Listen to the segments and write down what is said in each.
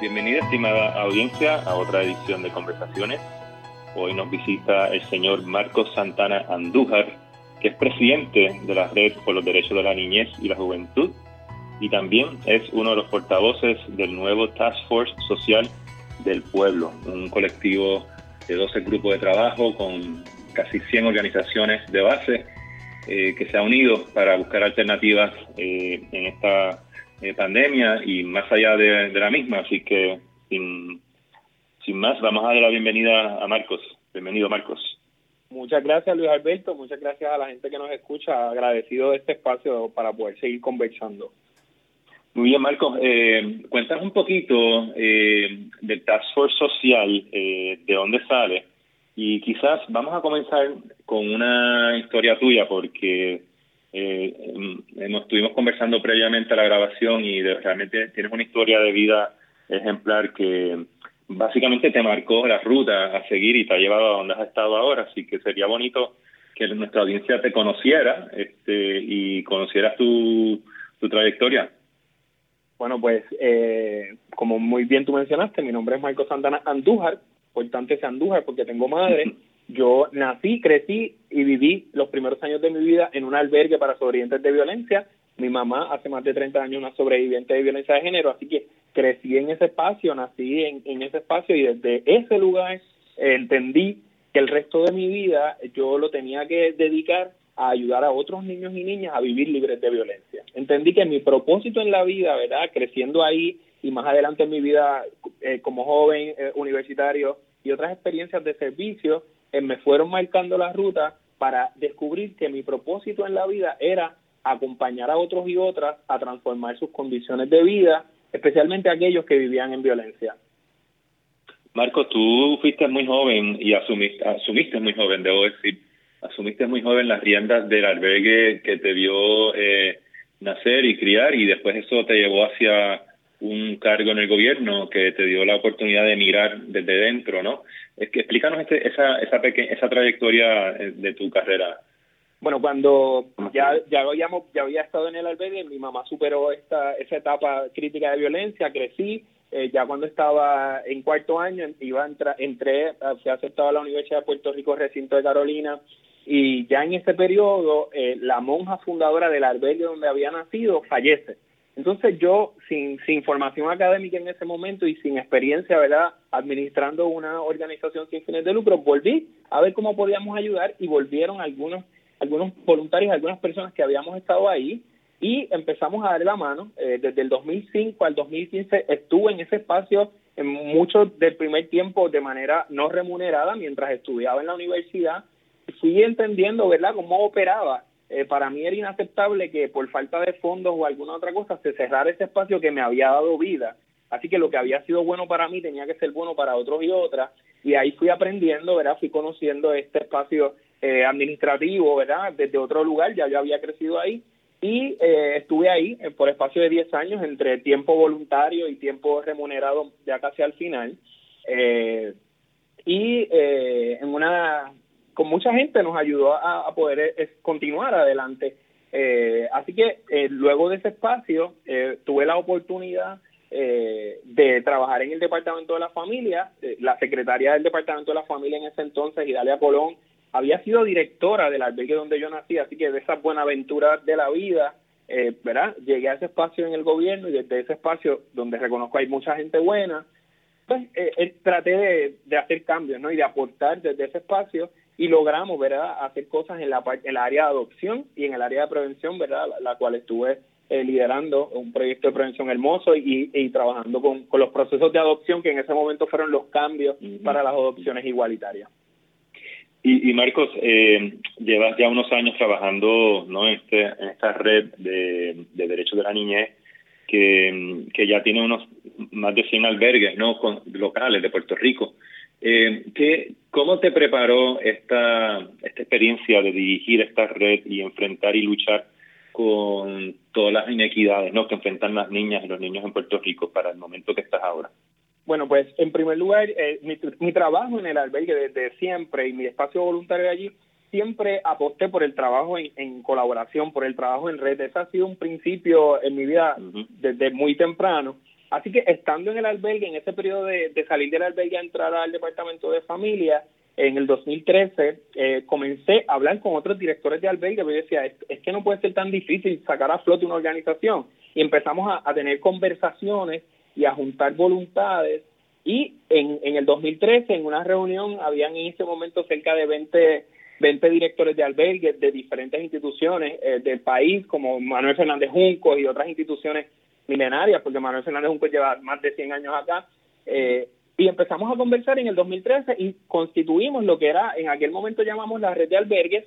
Bienvenida, estimada audiencia, a otra edición de Conversaciones. Hoy nos visita el señor Marcos Santana Andújar, que es presidente de la Red por los Derechos de la Niñez y la Juventud y también es uno de los portavoces del nuevo Task Force Social del Pueblo, un colectivo de 12 grupos de trabajo con casi 100 organizaciones de base eh, que se ha unido para buscar alternativas eh, en esta eh, pandemia y más allá de, la misma. Así que sin, sin más, vamos a dar la bienvenida a Marcos. Bienvenido, Marcos. Muchas gracias, Luis Alberto. Muchas gracias a la gente que nos escucha. Agradecido de este espacio para poder seguir conversando. Muy bien, Marcos. Eh, cuéntanos un poquito eh, del Task Force Social, eh, de dónde sale. Y quizás vamos a comenzar con una historia tuya, porque eh, nos estuvimos conversando previamente a la grabación y realmente tienes una historia de vida ejemplar que básicamente te marcó la ruta a seguir y te ha llevado a donde has estado ahora. Así que sería bonito que nuestra audiencia te conociera este, y conocieras tu, tu trayectoria. Bueno, pues eh, como muy bien tú mencionaste, mi nombre es Marco Santana Andújar, importante es Andújar porque tengo madre. Yo nací, crecí y viví los primeros años de mi vida en un albergue para sobrevivientes de violencia. Mi mamá hace más de 30 años una sobreviviente de violencia de género, así que crecí en ese espacio, nací en, en ese espacio y desde ese lugar entendí que el resto de mi vida yo lo tenía que dedicar a ayudar a otros niños y niñas a vivir libres de violencia. Entendí que mi propósito en la vida, ¿verdad? Creciendo ahí y más adelante en mi vida eh, como joven eh, universitario y otras experiencias de servicio, eh, me fueron marcando la ruta para descubrir que mi propósito en la vida era acompañar a otros y otras a transformar sus condiciones de vida, especialmente aquellos que vivían en violencia. Marco, tú fuiste muy joven y asumiste, asumiste muy joven, debo decir, asumiste muy joven las riendas del albergue que te vio eh, nacer y criar y después eso te llevó hacia un cargo en el gobierno que te dio la oportunidad de emigrar desde dentro, ¿no? Es que explícanos este, esa esa esa trayectoria eh, de tu carrera. Bueno, cuando ya ya habíamos ya había estado en el albergue, mi mamá superó esta esa etapa crítica de violencia, crecí, eh, ya cuando estaba en cuarto año iba a entrar, entré, fui aceptado a la Universidad de Puerto Rico, recinto de Carolina, y ya en ese periodo eh, la monja fundadora del albergue donde había nacido fallece. Entonces yo, sin, sin formación académica en ese momento y sin experiencia, ¿verdad?, administrando una organización sin fines de lucro, volví a ver cómo podíamos ayudar y volvieron algunos, algunos voluntarios, algunas personas que habíamos estado ahí y empezamos a darle la mano. Eh, desde el 2005 al 2015 estuve en ese espacio en mucho del primer tiempo de manera no remunerada mientras estudiaba en la universidad fui entendiendo, ¿verdad?, cómo operaba. Eh, para mí era inaceptable que por falta de fondos o alguna otra cosa se cerrara ese espacio que me había dado vida. Así que lo que había sido bueno para mí tenía que ser bueno para otros y otras. Y ahí fui aprendiendo, ¿verdad? Fui conociendo este espacio eh, administrativo, ¿verdad? Desde otro lugar, ya yo había crecido ahí. Y eh, estuve ahí por espacio de 10 años, entre tiempo voluntario y tiempo remunerado ya casi al final. y en una con mucha gente nos ayudó a, poder eh, continuar adelante. Eh, así que eh, luego de ese espacio tuve la oportunidad de trabajar en el Departamento de la Familia. la secretaria del Departamento de la Familia en ese entonces, Idalia Colón, había sido directora del albergue donde yo nací, así que de esas buenaventuras de la vida, ¿verdad? Llegué a ese espacio en el gobierno y desde ese espacio donde reconozco hay mucha gente buena, pues traté de, de hacer cambios, ¿no? Y de aportar desde ese espacio y logramos, ¿verdad?, hacer cosas en la, en la área de adopción y en el área de prevención, ¿verdad?, la, cual estuve eh, liderando un proyecto de prevención hermoso y, y trabajando con, con, los procesos de adopción que en ese momento fueron los cambios para las adopciones igualitarias. Y, y Marcos, eh, llevas ya unos años trabajando ¿no? en, este, en esta red de, de derechos de la niñez que, que ya tiene unos más de 100 albergues no con, locales de Puerto Rico. Eh, ¿qué, ¿Cómo te preparó esta, esta experiencia de dirigir esta red y enfrentar y luchar con todas las inequidades ¿no? que enfrentan las niñas y los niños en Puerto Rico para el momento que estás ahora? Bueno, pues en primer lugar, eh, mi, mi, trabajo en el albergue desde siempre y mi espacio voluntario allí, siempre aposté por el trabajo en, en colaboración, por el trabajo en red. Ese ha sido un principio en mi vida desde muy temprano Así que estando en el albergue, en ese periodo de, salir del albergue a entrar al departamento de familia, en el 2013 eh, comencé a hablar con otros directores de albergue, pero yo decía, es, que no puede ser tan difícil sacar a flote una organización. Y empezamos a, tener conversaciones y a juntar voluntades. Y en, en el 2013, en una reunión, habían en ese momento cerca de 20 20 directores de albergues de diferentes instituciones eh, del país, como Manuel Fernández Junco y otras instituciones milenarias, porque Manuel Fernández Junco lleva más de 100 años acá. Eh, y empezamos a conversar en el 2013 y constituimos lo que era, en aquel momento llamamos la red de albergues,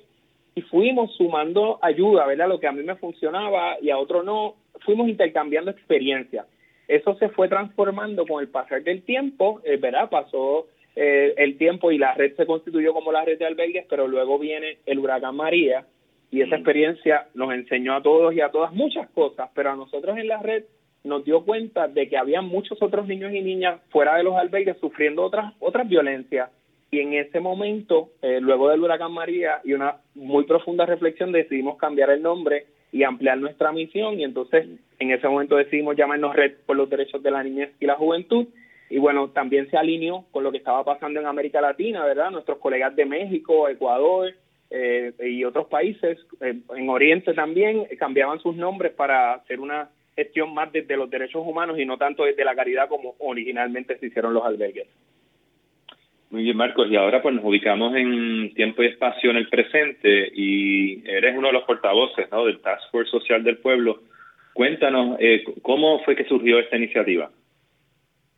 y fuimos sumando ayuda, ¿verdad? Lo que a mí me funcionaba y a otro no, fuimos intercambiando experiencias. Eso se fue transformando con el pasar del tiempo, eh, ¿verdad? Pasó eh, el tiempo y la red se constituyó como la red de albergues, pero luego viene el huracán María y esa experiencia nos enseñó a todos y a todas muchas cosas, pero a nosotros en la red nos dio cuenta de que había muchos otros niños y niñas fuera de los albergues sufriendo otras otras violencias. Y en ese momento, eh, luego del huracán María y una muy profunda reflexión, decidimos cambiar el nombre y ampliar nuestra misión. Y entonces en ese momento decidimos llamarnos Red por los Derechos de la Niñez y la Juventud. Y bueno, también se alineó con lo que estaba pasando en América Latina, ¿verdad? Nuestros colegas de México, Ecuador eh, y otros países, eh, en Oriente también, cambiaban sus nombres para hacer una gestión más desde los derechos humanos y no tanto desde la caridad como originalmente se hicieron los albergues. Muy bien, Marcos. Y ahora pues nos ubicamos en tiempo y espacio en el presente y eres uno de los portavoces ¿no? del Task Force Social del Pueblo. Cuéntanos, eh, ¿cómo fue que surgió esta iniciativa?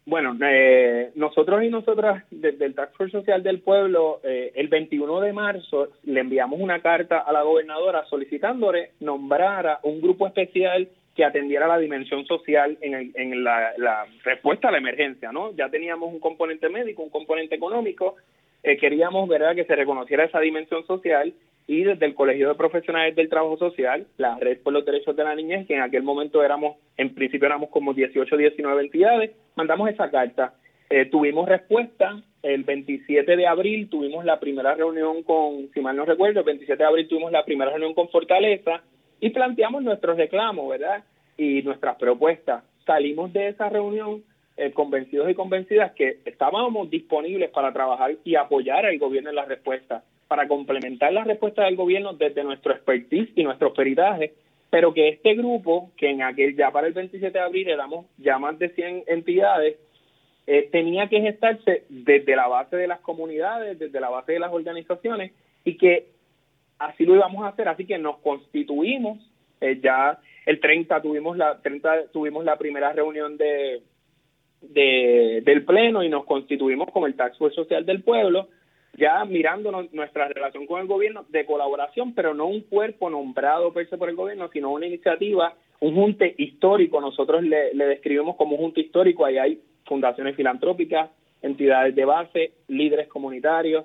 Bueno, eh, nosotros y nosotras desde el Task Force Social del Pueblo, eh, el 21 de marzo le enviamos una carta a la gobernadora solicitándole nombrara un grupo especial que atendiera la dimensión social en, en la, la, respuesta a la emergencia, ¿no? Ya teníamos un componente médico, un componente económico, eh, queríamos, ¿verdad?, que se reconociera esa dimensión social y desde el Colegio de Profesionales del Trabajo Social, la Red por los Derechos de la Niñez, que en aquel momento éramos, en principio éramos como 18 o 19 entidades, mandamos esa carta. Eh, tuvimos respuesta el 27 de abril, tuvimos la primera reunión con, si mal no recuerdo, el 27 de abril tuvimos la primera reunión con Fortaleza y planteamos nuestros reclamos, ¿verdad? Y nuestras propuestas. Salimos de esa reunión eh, convencidos y convencidas que estábamos disponibles para trabajar y apoyar al gobierno en la respuesta para complementar la respuesta del gobierno desde nuestro expertise y nuestro peritaje, pero que este grupo, que en aquel ya para el 27 de abril éramos ya más de 100 entidades, eh, tenía que gestarse desde la base de las comunidades, desde la base de las organizaciones, y que así lo íbamos a hacer, así que nos constituimos, eh, ya el 30 tuvimos la 30 tuvimos la primera reunión de, de del pleno y nos constituimos como el Tax Social del Pueblo, ya mirando nuestra relación con el gobierno de colaboración, pero no un cuerpo nombrado per por el gobierno, sino una iniciativa, un junte histórico. Nosotros le, describimos como un junte histórico, ahí hay fundaciones filantrópicas, entidades de base, líderes comunitarios,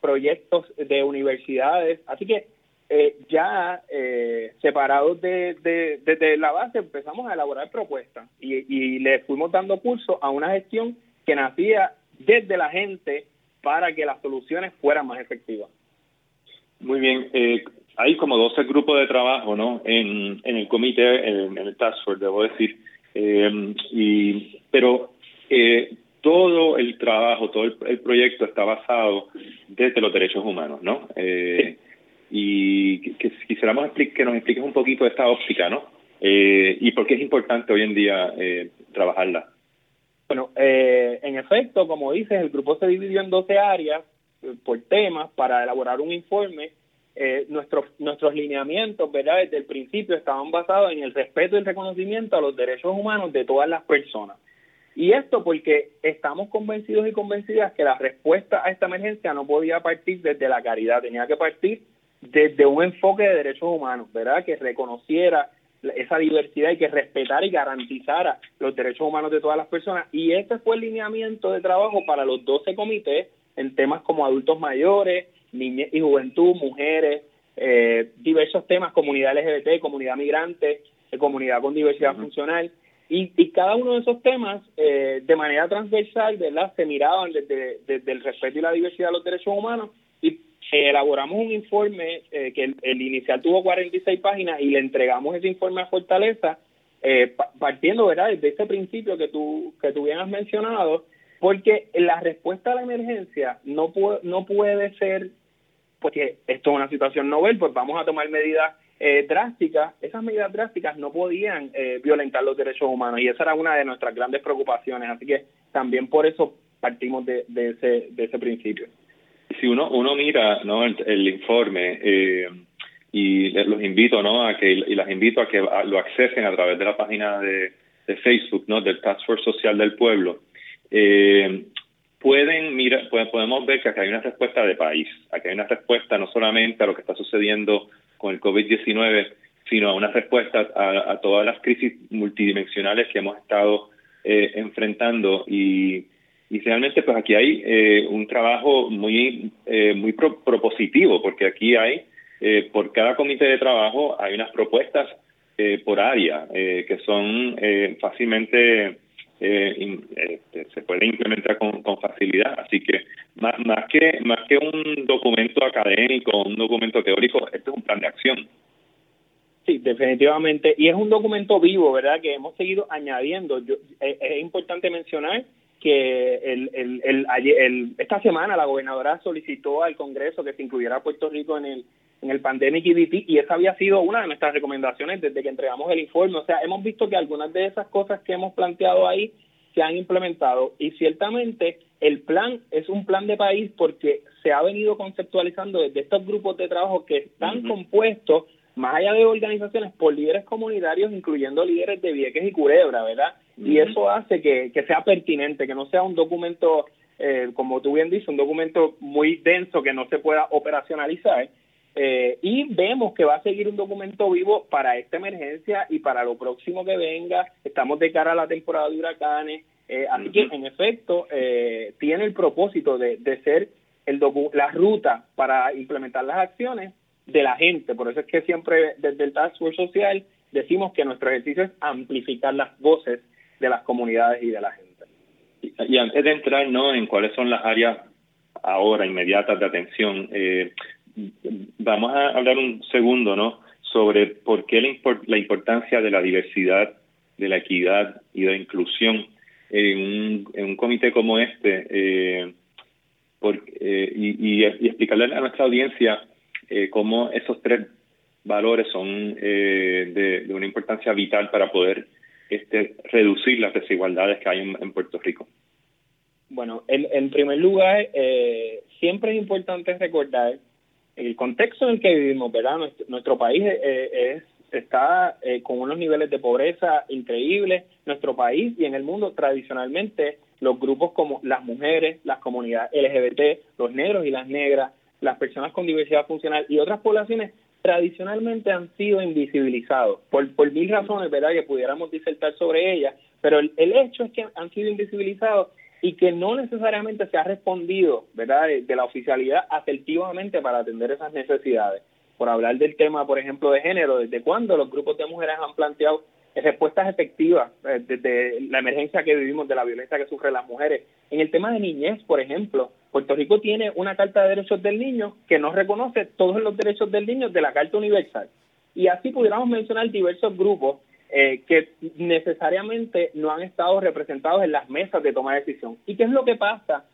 proyectos de universidades. Así que eh, ya eh, separados de, de, la base empezamos a elaborar propuestas y, y le fuimos dando curso a una gestión que nacía desde la gente para que las soluciones fueran más efectivas. Muy bien. Eh, hay como 12 grupos de trabajo ¿no? en, el comité, en, el Task Force, debo decir. Eh, y, pero eh, todo el trabajo, todo el, proyecto está basado desde los derechos humanos, ¿no? Eh, Y que, quisiéramos que nos expliques un poquito esta óptica, ¿no? Eh, y por qué es importante hoy en día trabajarla. Bueno, eh, en efecto, como dices, el grupo se dividió en 12 áreas eh, por temas para elaborar un informe. Eh, nuestros, nuestros lineamientos, ¿verdad? Desde el principio estaban basados en el respeto y el reconocimiento a los derechos humanos de todas las personas. Y esto porque estamos convencidos y convencidas que la respuesta a esta emergencia no podía partir desde la caridad, tenía que partir desde un enfoque de derechos humanos, ¿verdad? Que reconociera esa diversidad y que respetara y garantizara los derechos humanos de todas las personas. Y este fue el lineamiento de trabajo para los 12 comités en temas como adultos mayores, niñez y juventud, mujeres, eh, diversos temas, comunidad LGBT, comunidad migrante, eh, comunidad con diversidad funcional. Y, y, cada uno de esos temas, eh, de manera transversal, ¿verdad? se miraban desde, desde el respeto y la diversidad de los derechos humanos elaboramos un informe eh, que el, inicial tuvo 46 páginas y le entregamos ese informe a Fortaleza eh, partiendo ¿verdad? de ese principio que tú, que tú bien has mencionado, porque la respuesta a la emergencia no, puede, no puede ser, porque esto es una situación novel, pues vamos a tomar medidas eh, drásticas, esas medidas drásticas no podían eh, violentar los derechos humanos y esa era una de nuestras grandes preocupaciones, así que también por eso partimos de, ese, de ese principio. Si uno, uno mira ¿no? el, informe eh, y los invito ¿no? a que y las invito a que lo accesen a través de la página de, de Facebook ¿no? del Task Force Social del Pueblo, eh, pueden mira, podemos ver que aquí hay una respuesta de país, aquí hay una respuesta no solamente a lo que está sucediendo con el COVID-19, sino a una respuesta a, todas las crisis multidimensionales que hemos estado eh, enfrentando y, y, realmente pues aquí hay eh, un trabajo muy eh, muy propositivo porque aquí hay por cada comité de trabajo hay unas propuestas por área que son fácilmente eh, este, se puede implementar con, facilidad. Así que más, más que más que un documento académico, un documento teórico, este es un plan de acción. Sí, definitivamente. Y es un documento vivo, ¿verdad? Que hemos seguido añadiendo. Yo, eh, es, importante mencionar que el, el, el, esta semana la gobernadora solicitó al Congreso que se incluyera a Puerto Rico en el en el Pandemic EBT y esa había sido una de nuestras recomendaciones desde que entregamos el informe. O sea, hemos visto que algunas de esas cosas que hemos planteado ahí se han implementado y ciertamente el plan es un plan de país porque se ha venido conceptualizando desde estos grupos de trabajo que están compuestos más allá de organizaciones por líderes comunitarios incluyendo líderes de Vieques y Culebra, ¿verdad? Y eso hace que, que sea pertinente, que no sea un documento, eh, como tú bien dices, un documento muy denso que no se pueda operacionalizar, eh, y vemos que va a seguir un documento vivo para esta emergencia y para lo próximo que venga. Estamos de cara a la temporada de huracanes. Eh, así que, en efecto, eh, tiene el propósito de, de ser el la ruta para implementar las acciones de la gente. Por eso es que siempre desde el Task Force Social decimos que nuestro ejercicio es amplificar las voces de las comunidades y de la gente. Y, antes de entrar ¿no? en cuáles son las áreas ahora inmediatas de atención, eh, vamos a hablar un segundo, ¿no? Sobre por qué la, importancia de la diversidad, de la equidad y de la inclusión en un, comité como este, eh, eh, y, explicarle a nuestra audiencia eh, cómo esos tres valores son de, una importancia vital para poder este, reducir las desigualdades que hay en, Puerto Rico. Bueno, en, en primer lugar, siempre es importante recordar el contexto en el que vivimos, ¿verdad? Nuestro, país eh, es, está eh, con unos niveles de pobreza increíbles. Nuestro país y en el mundo tradicionalmente los grupos como las mujeres, las comunidades LGBT, los negros y las negras, las personas con diversidad funcional y otras poblaciones tradicionalmente han sido invisibilizados por, por mil razones, ¿verdad? Que pudiéramos disertar sobre ellas, pero el hecho es que han sido invisibilizados y que no necesariamente se ha respondido, ¿verdad?, de, la oficialidad asertivamente para atender esas necesidades. Por hablar del tema, por ejemplo, de género, ¿desde cuándo los grupos de mujeres han planteado respuestas efectivas eh, desde la emergencia que vivimos de la violencia que sufren las mujeres? En el tema de niñez, por ejemplo, Puerto Rico tiene una Carta de Derechos del Niño que no reconoce todos los derechos del niño de la Carta Universal. Y así pudiéramos mencionar diversos grupos eh, que necesariamente no han estado representados en las mesas de toma de decisión. ¿Y qué es lo que pasa?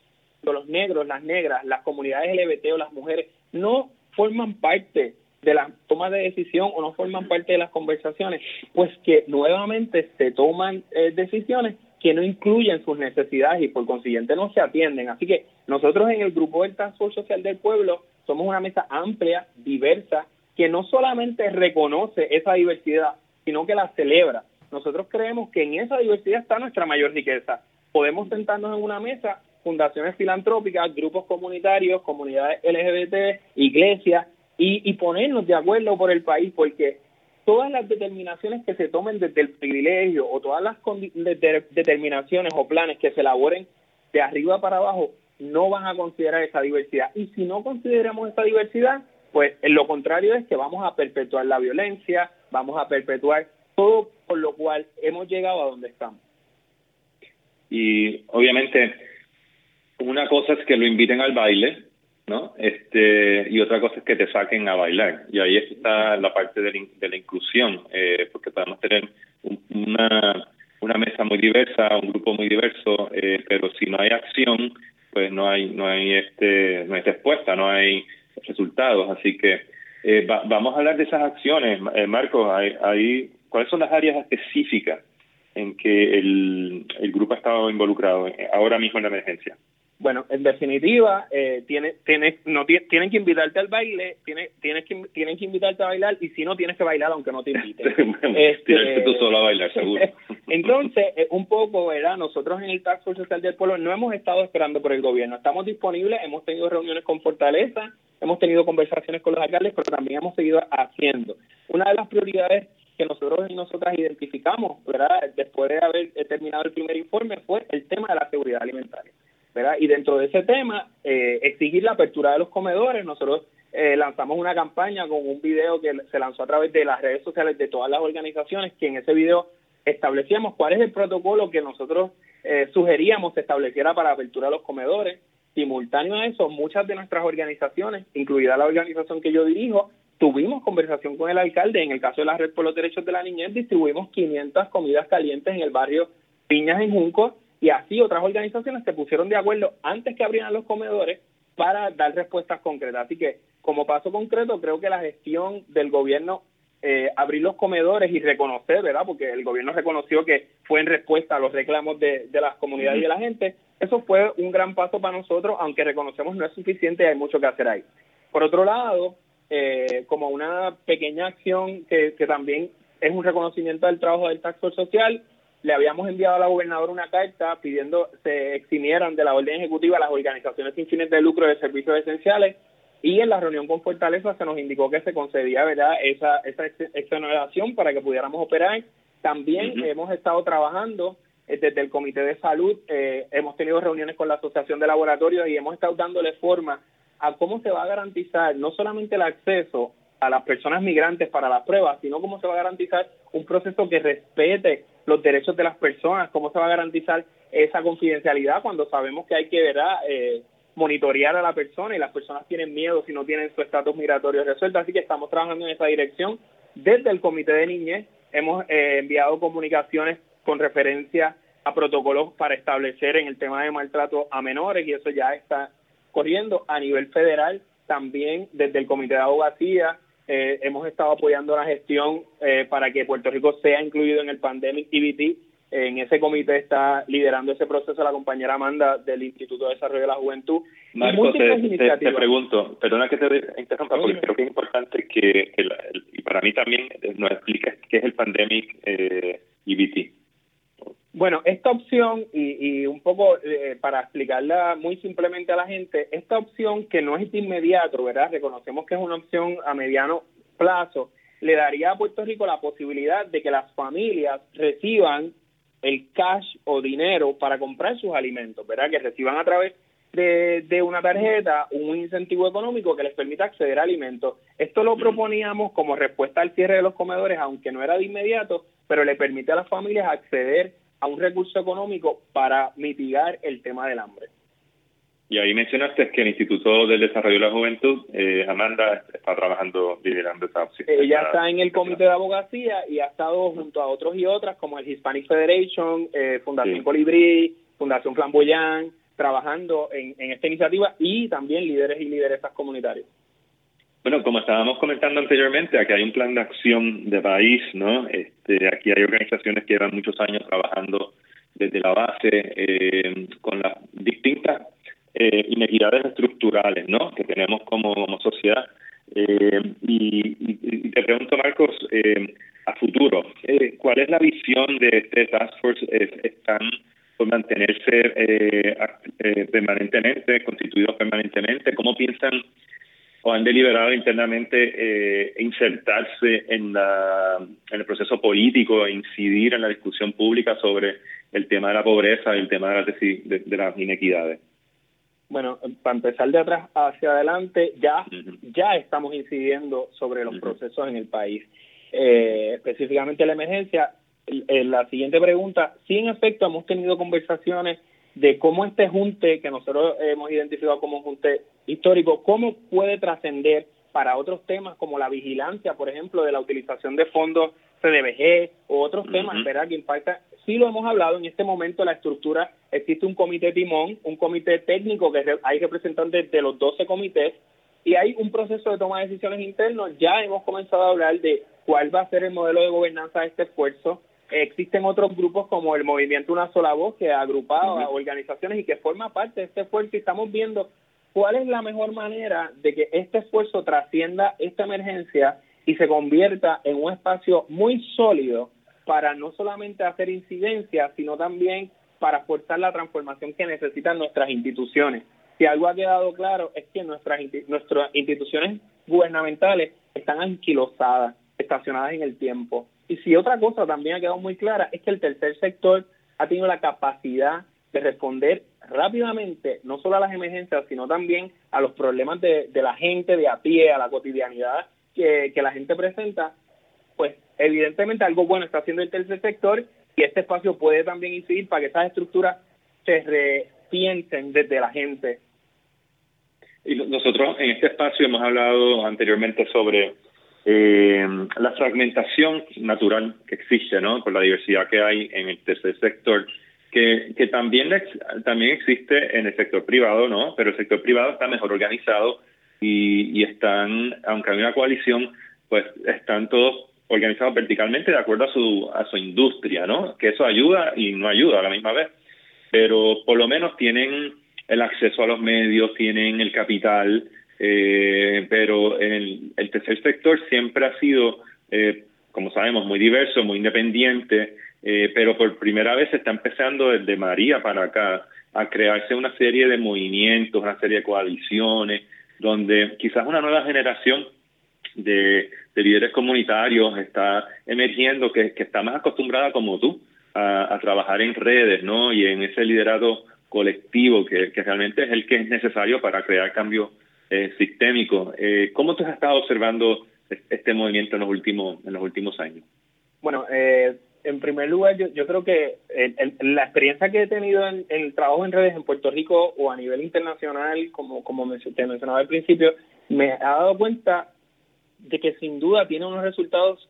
Los negros, las negras, las comunidades LGBT o las mujeres no forman parte de la toma de decisión o no forman parte de las conversaciones, pues que nuevamente se toman eh, decisiones que no incluyen sus necesidades y por consiguiente no se atienden. Así que nosotros en el grupo del Transporte Social del Pueblo somos una mesa amplia, diversa, que no solamente reconoce esa diversidad, sino que la celebra. Nosotros creemos que en esa diversidad está nuestra mayor riqueza. Podemos sentarnos en una mesa, fundaciones filantrópicas, grupos comunitarios, comunidades LGBT, iglesias, y, ponernos de acuerdo por el país, porque todas las determinaciones que se tomen desde el privilegio o todas las determinaciones o planes que se elaboren de arriba para abajo no van a considerar esa diversidad. Y si no consideramos esa diversidad, pues en lo contrario es que vamos a perpetuar la violencia, vamos a perpetuar todo por lo cual hemos llegado a donde estamos. Y obviamente una cosa es que lo inviten al baile, ¿no? Este, y otra cosa es que te saquen a bailar. Y ahí está la parte de la, inclusión, eh, porque podemos tener una, una mesa muy diversa, un grupo muy diverso, eh, pero si no hay acción, pues no hay, no hay este, no hay respuesta, no hay resultados. Así que eh, vamos a hablar de esas acciones, eh, Marcos. Hay, hay, ¿Cuáles son las áreas específicas en que el grupo ha estado involucrado ahora mismo en la emergencia? Bueno, en definitiva, eh, tiene, tiene, no, tienen que invitarte al baile, tiene, tienes que, tienen que invitarte a bailar y si no, tienes que bailar aunque no te inviten. este, tienes tú solo a bailar, seguro. Entonces, eh, un poco, ¿verdad? Nosotros en el Tax Force Social del Pueblo no hemos estado esperando por el gobierno. Estamos disponibles, hemos tenido reuniones con Fortaleza, hemos tenido conversaciones con los alcaldes, pero también hemos seguido haciendo. Una de las prioridades que nosotros y nosotras identificamos, ¿verdad? Después de haber terminado el primer informe, fue el tema de la seguridad alimentaria. ¿Verdad? Y dentro de ese tema, eh, exigir la apertura de los comedores. Nosotros eh, lanzamos una campaña con un video que se lanzó a través de las redes sociales de todas las organizaciones, que en ese video establecíamos cuál es el protocolo que nosotros eh, sugeríamos se estableciera para apertura de los comedores. Simultáneo a eso, muchas de nuestras organizaciones, incluida la organización que yo dirijo, tuvimos conversación con el alcalde. En el caso de la Red por los Derechos de la Niñez, distribuimos 500 comidas calientes en el barrio Piñas en Junco y así otras organizaciones se pusieron de acuerdo antes que abrieran los comedores para dar respuestas concretas. Así que, como paso concreto, creo que la gestión del gobierno, eh, abrir los comedores y reconocer, ¿verdad? Porque el gobierno reconoció que fue en respuesta a los reclamos de, de las comunidades y de la gente. Eso fue un gran paso para nosotros, aunque reconocemos no es suficiente y hay mucho que hacer ahí. Por otro lado, eh, como una pequeña acción que, que también es un reconocimiento del trabajo del Tax Social, le habíamos enviado a la gobernadora una carta pidiendo se eximieran de la orden ejecutiva las organizaciones sin fines de lucro de servicios esenciales y en la reunión con Fortaleza se nos indicó que se concedía verdad esa, esa exoneración para que pudiéramos operar. También hemos estado trabajando eh, desde el Comité de Salud, eh, hemos tenido reuniones con la Asociación de Laboratorios y hemos estado dándole forma a cómo se va a garantizar no solamente el acceso a las personas migrantes para las pruebas, sino cómo se va a garantizar un proceso que respete los derechos de las personas, cómo se va a garantizar esa confidencialidad cuando sabemos que hay que ¿verdad? Eh, monitorear a la persona y las personas tienen miedo si no tienen su estatus migratorio resuelto. Así que estamos trabajando en esa dirección. Desde el Comité de Niñez hemos eh, enviado comunicaciones con referencia a protocolos para establecer en el tema de maltrato a menores y eso ya está corriendo a nivel federal. También desde el Comité de Abogacía eh, hemos estado apoyando la gestión eh, para que Puerto Rico sea incluido en el Pandemic EBT. En ese comité está liderando ese proceso la compañera Amanda del Instituto de Desarrollo de la Juventud. Marco, te, pregunto, perdona que te interrumpa, porque creo que es importante que, y para mí también eh, nos expliques qué es el Pandemic eh, EBT. Bueno, esta opción, y, un poco eh, para explicarla muy simplemente a la gente, esta opción que no es de inmediato, ¿verdad? Reconocemos que es una opción a mediano plazo, le daría a Puerto Rico la posibilidad de que las familias reciban el cash o dinero para comprar sus alimentos, ¿verdad? Que reciban a través de, de, una tarjeta un incentivo económico que les permita acceder a alimentos. Esto lo proponíamos como respuesta al cierre de los comedores, aunque no era de inmediato, pero le permite a las familias acceder a un recurso económico para mitigar el tema del hambre. Y ahí mencionaste que el Instituto del Desarrollo de la Juventud, eh, Amanda, está trabajando, liderando esa opción. Ella está en el comité de abogacía y ha estado junto a otros y otras como el Hispanic Federation, eh, Fundación Colibrí, Fundación Flamboyán, trabajando en, en esta iniciativa y también líderes y lideresas comunitarios. Bueno, como estábamos comentando anteriormente, aquí hay un plan de acción de país, ¿no? Este, aquí hay organizaciones que llevan muchos años trabajando desde la base eh, con las distintas eh, inequidades estructurales, ¿no? Que tenemos como, sociedad. Eh, y, te pregunto, Marcos, a futuro, ¿cuál es la visión de este Task Force? ¿Están por mantenerse permanentemente, constituidos permanentemente? ¿Cómo piensan o han deliberado internamente eh, insertarse en, la, en el proceso político e incidir en la discusión pública sobre el tema de la pobreza y el tema de las, de, las inequidades? Bueno, para empezar de atrás hacia adelante, ya, ya estamos incidiendo sobre los procesos en el país. Eh, específicamente la emergencia, la siguiente pregunta, sí en efecto hemos tenido conversaciones de cómo este junte, que nosotros hemos identificado como un junte histórico, cómo puede trascender para otros temas como la vigilancia, por ejemplo, de la utilización de fondos CDBG o otros temas, ¿verdad? Que impacta. Sí lo hemos hablado en este momento, la estructura, existe un comité timón, un comité técnico que hay representantes de los 12 comités y hay un proceso de toma de decisiones internos. Ya hemos comenzado a hablar de cuál va a ser el modelo de gobernanza de este esfuerzo. Existen otros grupos como el Movimiento Una Sola Voz que ha agrupado a organizaciones y que forma parte de este esfuerzo y estamos viendo cuál es la mejor manera de que este esfuerzo trascienda esta emergencia y se convierta en un espacio muy sólido para no solamente hacer incidencia, sino también para forzar la transformación que necesitan nuestras instituciones. Si algo ha quedado claro es que nuestras, nuestras instituciones gubernamentales están anquilosadas, estacionadas en el tiempo. Y si otra cosa también ha quedado muy clara es que el tercer sector ha tenido la capacidad de responder rápidamente, no solo a las emergencias, sino también a los problemas de, la gente de a pie, a la cotidianidad que, la gente presenta, pues evidentemente algo bueno está haciendo el tercer sector y este espacio puede también incidir para que esas estructuras se repiensen desde la gente. Y nosotros en este espacio hemos hablado anteriormente sobre eh, la fragmentación natural que existe, ¿no? Por la diversidad que hay en el tercer sector que, que también, también existe en el sector privado, ¿no? Pero el sector privado está mejor organizado y, y están, aunque hay una coalición, pues están todos organizados verticalmente de acuerdo a su, a su industria, ¿no? Que eso ayuda y no ayuda a la misma vez. Pero por lo menos tienen el acceso a los medios, tienen el capital, eh, pero el, tercer sector siempre ha sido, eh, como sabemos, muy diverso, muy independiente, eh, pero por primera vez se está empezando desde María para acá a crearse una serie de movimientos, una serie de coaliciones, donde quizás una nueva generación de, líderes comunitarios está emergiendo que, está más acostumbrada como tú a, trabajar en redes, ¿no? Y en ese liderazgo colectivo que, realmente es el que es necesario para crear cambios eh, sistémicos. Eh, ¿Cómo tú has estado observando este movimiento en los últimos en los últimos años? Bueno, eh, en primer lugar, yo, yo creo que la experiencia que he tenido en, el trabajo en redes en Puerto Rico o a nivel internacional, como, como te mencionaba al principio, me ha dado cuenta de que sin duda tiene unos resultados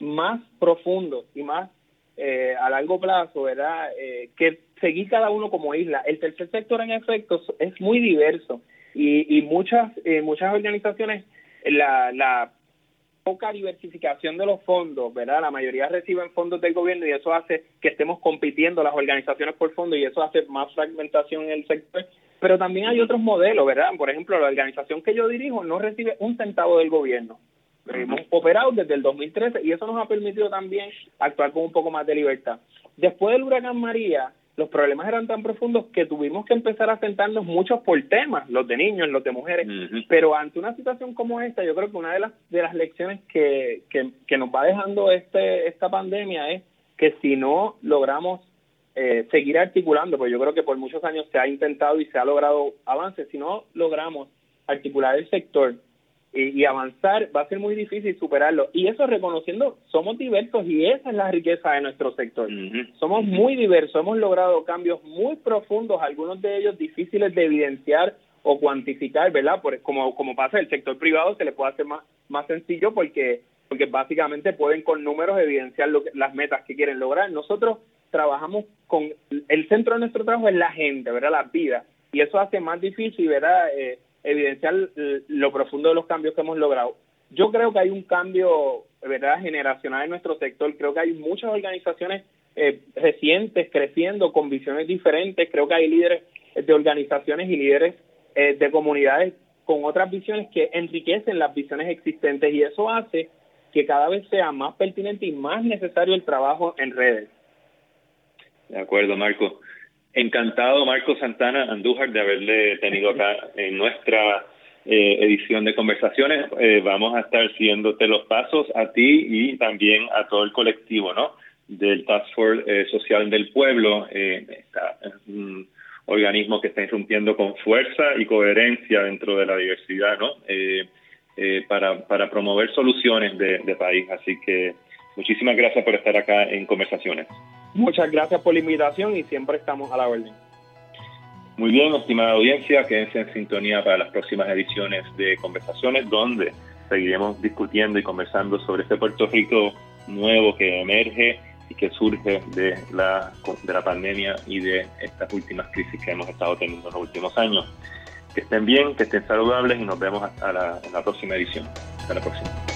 más profundos y más eh, a largo plazo, ¿verdad? Eh, que seguir cada uno como isla. El tercer sector, en efecto, es muy diverso y, y muchas, eh, muchas organizaciones la, la poca diversificación de los fondos, ¿verdad? La mayoría reciben fondos del gobierno y eso hace que estemos compitiendo las organizaciones por fondo y eso hace más fragmentación en el sector. Pero también hay otros modelos, ¿verdad? Por ejemplo, la organización que yo dirijo no recibe un centavo del gobierno. Hemos operado desde el 2013 y eso nos ha permitido también actuar con un poco más de libertad. Después del huracán María, los problemas eran tan profundos que tuvimos que empezar a sentarnos muchos por temas, los de niños, los de mujeres, pero ante una situación como esta, yo creo que una de las de las lecciones que, que, nos va dejando este esta pandemia es que si no logramos eh, seguir articulando, pues yo creo que por muchos años se ha intentado y se ha logrado avances, si no logramos articular el sector y, avanzar, va a ser muy difícil superarlo. Y eso reconociendo, somos diversos y esa es la riqueza de nuestro sector. Somos muy diversos, hemos logrado cambios muy profundos, algunos de ellos difíciles de evidenciar o cuantificar, ¿verdad? Por, como, como pasa el sector privado, se le puede hacer más, más sencillo porque, porque básicamente pueden con números evidenciar lo las metas que quieren lograr. Nosotros trabajamos con, el centro de nuestro trabajo es la gente, ¿verdad? La vida. Y eso hace más difícil, ¿verdad? Eh, evidenciar lo profundo de los cambios que hemos logrado. Yo creo que hay un cambio, ¿verdad?, generacional en nuestro sector. Creo que hay muchas organizaciones eh, recientes creciendo con visiones diferentes. Creo que hay líderes de organizaciones y líderes eh, de comunidades con otras visiones que enriquecen las visiones existentes y eso hace que cada vez sea más pertinente y más necesario el trabajo en redes. De acuerdo, Marco. Encantado, Marco Santana Andújar, de haberle tenido acá en nuestra eh, edición de conversaciones. Eh, vamos a estar siguiéndote los pasos a ti y también a todo el colectivo, ¿no? Del Task Force eh, Social del Pueblo, está, un organismo que está irrumpiendo con fuerza y coherencia dentro de la diversidad, ¿no? para, promover soluciones de país. Así que muchísimas gracias por estar acá en conversaciones. Muchas gracias por la invitación y siempre estamos a la orden. Muy bien, estimada audiencia, quédense en sintonía para las próximas ediciones de Conversaciones, donde seguiremos discutiendo y conversando sobre este Puerto Rico nuevo que emerge y que surge de la, de la pandemia y de estas últimas crisis que hemos estado teniendo en los últimos años. Que estén bien, que estén saludables y nos vemos hasta la, en la próxima edición. Hasta la próxima.